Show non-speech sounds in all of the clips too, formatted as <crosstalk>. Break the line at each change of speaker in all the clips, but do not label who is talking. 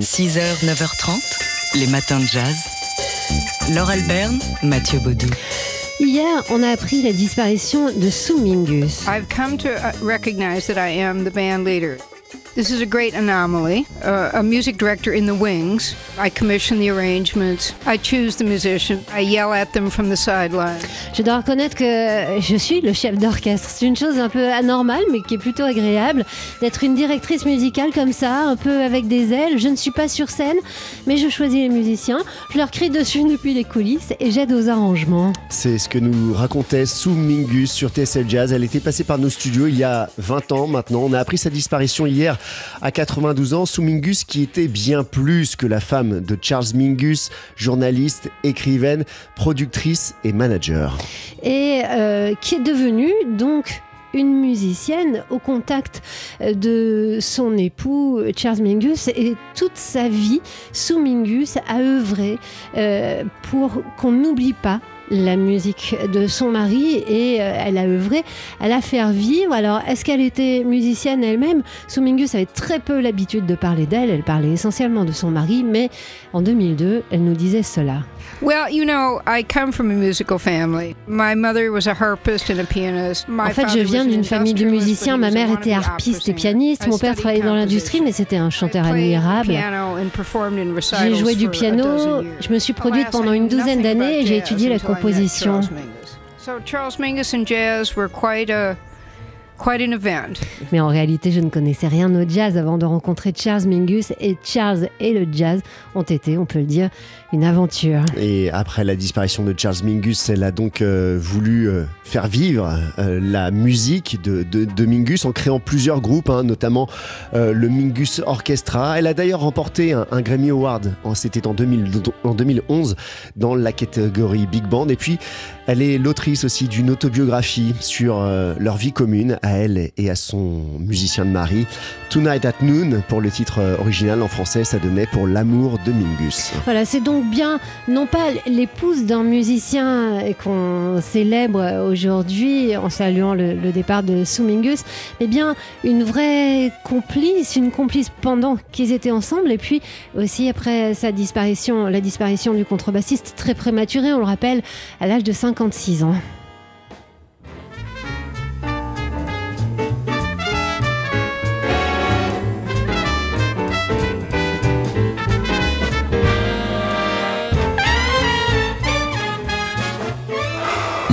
6h, 9h30, les matins de jazz. Laure Alberne, Mathieu Baudou.
Hier, on a appris la disparition de Sue Mingus.
I've come to uh, recognize that I am the band leader. This is a great anomaly. Uh, a music director in the wings. I commission the arrangements. I choose the musician. I yell at them from the sideline.
Je dois reconnaître que je suis le chef d'orchestre. C'est une chose un peu anormale, mais qui est plutôt agréable d'être une directrice musicale comme ça, un peu avec des ailes. Je ne suis pas sur scène, mais je choisis les musiciens. Je leur crie dessus <laughs> depuis les coulisses et j'aide aux arrangements.
C'est ce que nous racontait Sue Mingus sur TSL Jazz. Elle était passée par nos studios il y a 20 ans maintenant. On a appris sa disparition hier à 92 ans. Sue Mingus qui était bien plus que la femme de Charles Mingus, journaliste, écrivaine, productrice et manager.
Et euh, qui est devenue donc une musicienne au contact euh, de son époux Charles Mingus et toute sa vie, Sue Mingus a œuvré euh, pour qu'on n'oublie pas la musique de son mari et euh, elle a œuvré à la faire vivre. Alors, est-ce qu'elle était musicienne elle-même? Sue Mingus avait très peu l'habitude de parler d'elle, elle parlait essentiellement de son mari, mais en 2002, elle nous disait cela.
Well, you know, I come from a musical family. My mother was a harpist and a pianist. My
En fait, je viens d'une famille de musiciens. Ma mère était harpiste et pianiste. Mon père travaillait dans l'industrie, mais c'était un chanteur admirable. J'ai joué du piano, je me suis produite pendant une douzaine d'années et j'ai étudié la composition.
Mingus. So Charles Mingus and jazz were quite a quite an event.
Mais en réalité, je ne connaissais rien au jazz avant de rencontrer Charles Mingus. Et Charles et le jazz ont été, on peut le dire, une aventure.
Et après la disparition de Charles Mingus, elle a donc euh, voulu euh, faire vivre euh, la musique de, de- de Mingus en créant plusieurs groupes, hein, notamment euh, le Mingus Orchestra. Elle a d'ailleurs remporté un, un Grammy Award, en- c'était en, 2000 en 2011, dans la catégorie Big Band. Et puis, elle est l'autrice aussi d'une autobiographie sur euh, leur vie commune à elle et à son musicien de mari. Tonight at Noon, pour le titre euh, original en français, ça donnait pour l'amour de Mingus.
Voilà, c'est donc bien, non pas l'épouse d'un musicien qu'on célèbre aujourd'hui en saluant le, départ de Sue Mingus, mais bien une vraie complice, une complice pendant qu'ils étaient ensemble, et puis aussi après sa disparition, la disparition du contrebassiste très prématuré, on le rappelle, à l'âge de 56 ans.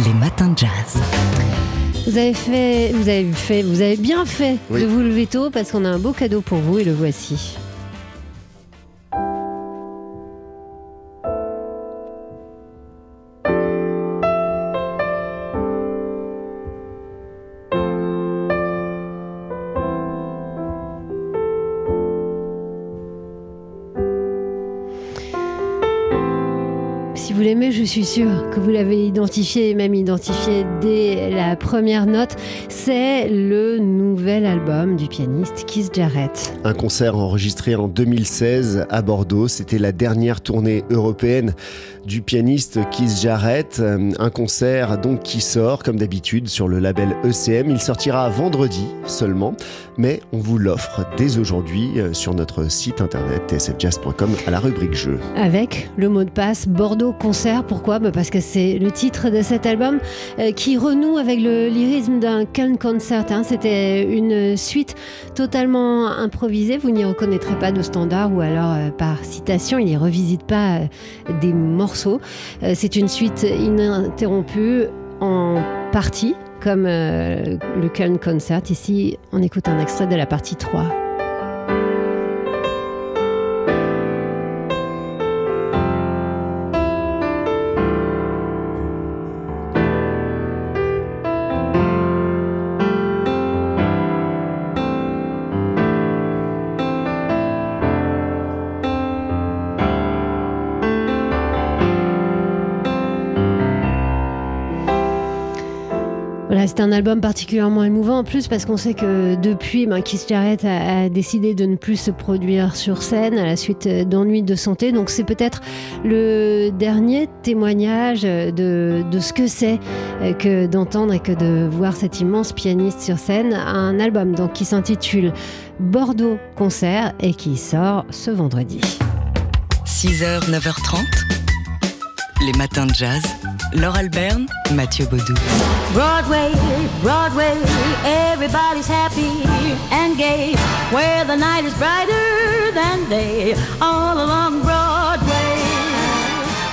Les matins de jazz.
Vous avez fait, vous avez fait, vous avez bien fait
Oui.
de vous lever tôt parce qu'on a un beau cadeau pour vous et le voici. Vous l'aimez, je suis sûre que vous l'avez identifié, et même identifié dès la première note. C'est le nouvel album du pianiste Keith Jarrett.
Un concert enregistré en 2016 à Bordeaux. C'était la dernière tournée européenne du pianiste Keith Jarrett. Un concert donc qui sort comme d'habitude sur le label ECM. Il sortira vendredi seulement, mais on vous l'offre dès aujourd'hui euh, sur notre site internet tsfjazz.com à la rubrique jeu.
Avec le mot de passe Bordeaux Concert. Pourquoi? Bah Parce que c'est le titre de cet album euh, qui renoue avec le lyrisme d'un Köln Concert. hein. C'était une suite totalement improvisée. Vous n'y reconnaîtrez pas de standard ou alors euh, par citation, il n'y revisite pas des morceaux. C'est une suite ininterrompue en partie comme euh, le Köln Concert. Ici, on écoute un extrait de la partie 3. C'est un album particulièrement émouvant en plus parce qu'on sait que depuis, ben, Keith Jarrett a, décidé de ne plus se produire sur scène à la suite d'ennuis de santé. Donc c'est peut-être le dernier témoignage de, de ce que c'est que d'entendre et que de voir cet immense pianiste sur scène. Un album donc qui s'intitule Bordeaux Concert et qui sort ce vendredi.
6h, 9h30, les matins de jazz. Laure Alberne, Mathieu Baudou. Broadway, Broadway, everybody's happy and gay. Where the night is brighter than day, all along Broadway.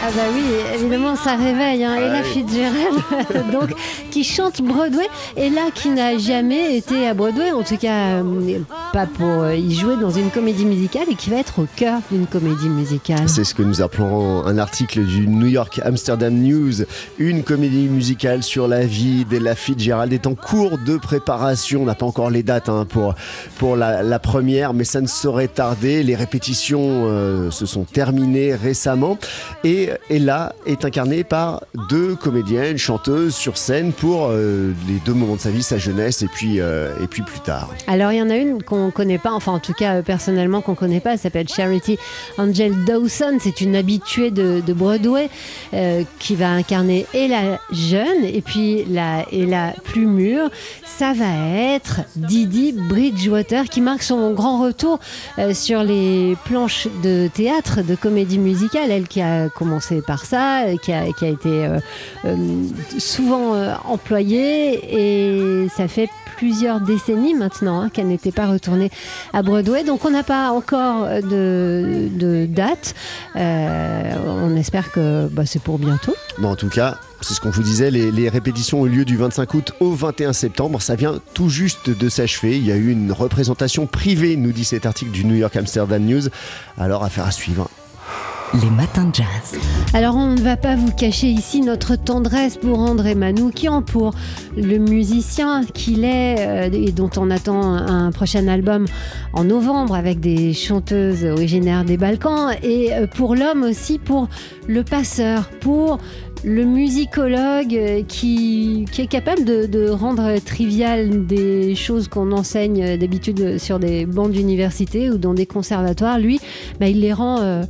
Ah bah oui, évidemment, ça réveille. Hein. Ella Fitzgerald, <laughs> donc, qui chante Broadway, et là, qui n'a jamais été à Broadway, en tout cas, euh, pas pour euh, y jouer dans une comédie musicale, et qui va être au cœur d'une comédie musicale.
C'est ce que nous appelons un article du New York Amsterdam News. Une comédie musicale sur la vie d'Ella Fitzgerald est en cours de préparation. On n'a pas encore les dates hein, pour, pour la, première, mais ça ne saurait tarder. Les répétitions euh, se sont terminées récemment, et Ella est incarnée par deux comédiennes, chanteuses sur scène pour euh, les deux moments de sa vie, sa jeunesse et puis, euh, et puis plus tard.
Alors il y en a une qu'on ne connaît pas, enfin en tout cas euh, personnellement qu'on connaît pas, elle s'appelle Charity Angel Dawson, c'est une habituée de, Broadway qui va incarner Ella jeune. Et puis la Ella plus mûre. Ça va être Didi Bridgewater qui marque son grand retour sur les planches de théâtre, de comédie musicale, elle qui a commencé par ça, euh, qui a, été euh, euh, souvent employée. Et ça fait plusieurs décennies maintenant hein, qu'elle n'était pas retournée à Broadway. Donc on n'a pas encore de, date. on espère que bah, c'est pour bientôt.
Bon, en tout cas, c'est ce qu'on vous disait, les, les, répétitions ont lieu du 25 août au 21 septembre. Ça vient tout juste de s'achever. Il y a eu une représentation privée, nous dit cet article du New York Amsterdam News. Alors, affaire à suivre
les matins de jazz.
Alors on ne va pas vous cacher ici notre tendresse pour André Manoukian, pour le musicien qu'il est euh, et dont on attend un prochain album en novembre avec des chanteuses originaires des Balkans et euh, pour l'homme aussi, pour le passeur, pour le musicologue euh, qui, est capable de, rendre trivial des choses qu'on enseigne d'habitude sur des bancs d'université ou dans des conservatoires. Lui, bah, il les rend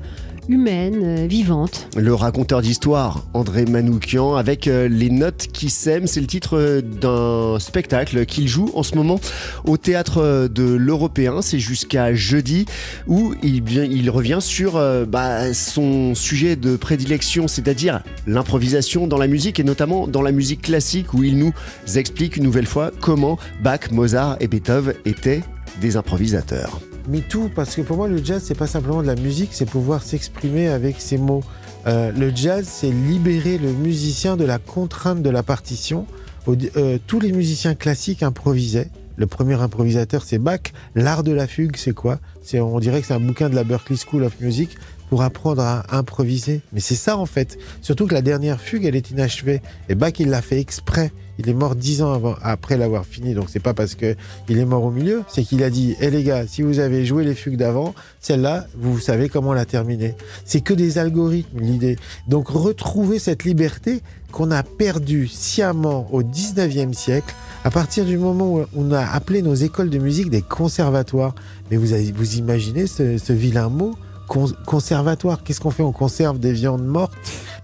humaine, euh, vivante.
Le raconteur d'histoire, André Manoukian, avec euh, les notes qui s'aiment, c'est le titre euh, d'un spectacle qu'il joue en ce moment au théâtre de l'Européen. C'est jusqu'à jeudi où il, revient sur bah, son sujet de prédilection, c'est-à-dire l'improvisation dans la musique et notamment dans la musique classique où il nous explique une nouvelle fois comment Bach, Mozart et Beethoven étaient des improvisateurs
mais tout, parce que pour moi, le jazz, c'est pas simplement de la musique, c'est pouvoir s'exprimer avec ses mots. Euh, le jazz, c'est libérer le musicien de la contrainte de la partition. Euh, tous les musiciens classiques improvisaient. Le premier improvisateur, c'est Bach. L'art de la fugue, c'est quoi? C'est, on dirait que c'est un bouquin de la Berklee School of Music pour apprendre à improviser. Mais c'est ça en fait. Surtout que la dernière fugue, elle est inachevée. Et Bach, il l'a fait exprès. Il est mort dix ans avant, après l'avoir fini, donc c'est pas parce que il est mort au milieu, c'est qu'il a dit "Eh les gars, si vous avez joué les fugues d'avant, celle-là, vous savez comment la terminer." C'est que des algorithmes l'idée. Donc retrouver cette liberté qu'on a perdue sciemment au 19e siècle, à partir du moment où on a appelé nos écoles de musique des conservatoires. Mais vous, vous imaginez ce vilain mot? Conservatoire Qu'est-ce qu'on fait? On conserve des viandes mortes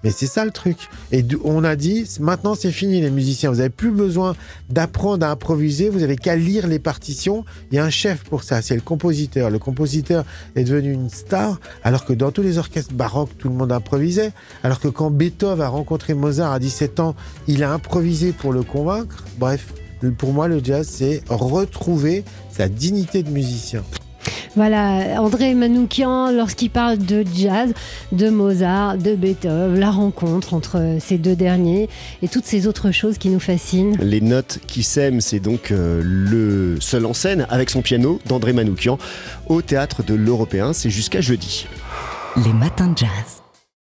mais c'est ça le truc. Et on a dit, maintenant c'est fini les musiciens, vous n'avez plus besoin d'apprendre à improviser, vous avez qu'à lire les partitions. Il y a un chef pour ça, c'est le compositeur. Le compositeur est devenu une star, alors que dans tous les orchestres baroques, tout le monde improvisait. Alors que quand Beethoven a rencontré Mozart à 17 ans, il a improvisé pour le convaincre. Bref, pour moi, le jazz, c'est retrouver sa dignité de musicien.
Voilà, André Manoukian, lorsqu'il parle de jazz, de Mozart, de Beethoven, la rencontre entre ces deux derniers et toutes ces autres choses qui nous fascinent.
Les notes qui s'aiment, c'est donc euh, le seul en scène avec son piano d'André Manoukian au théâtre de l'Européen. C'est jusqu'à jeudi.
Les matins de jazz.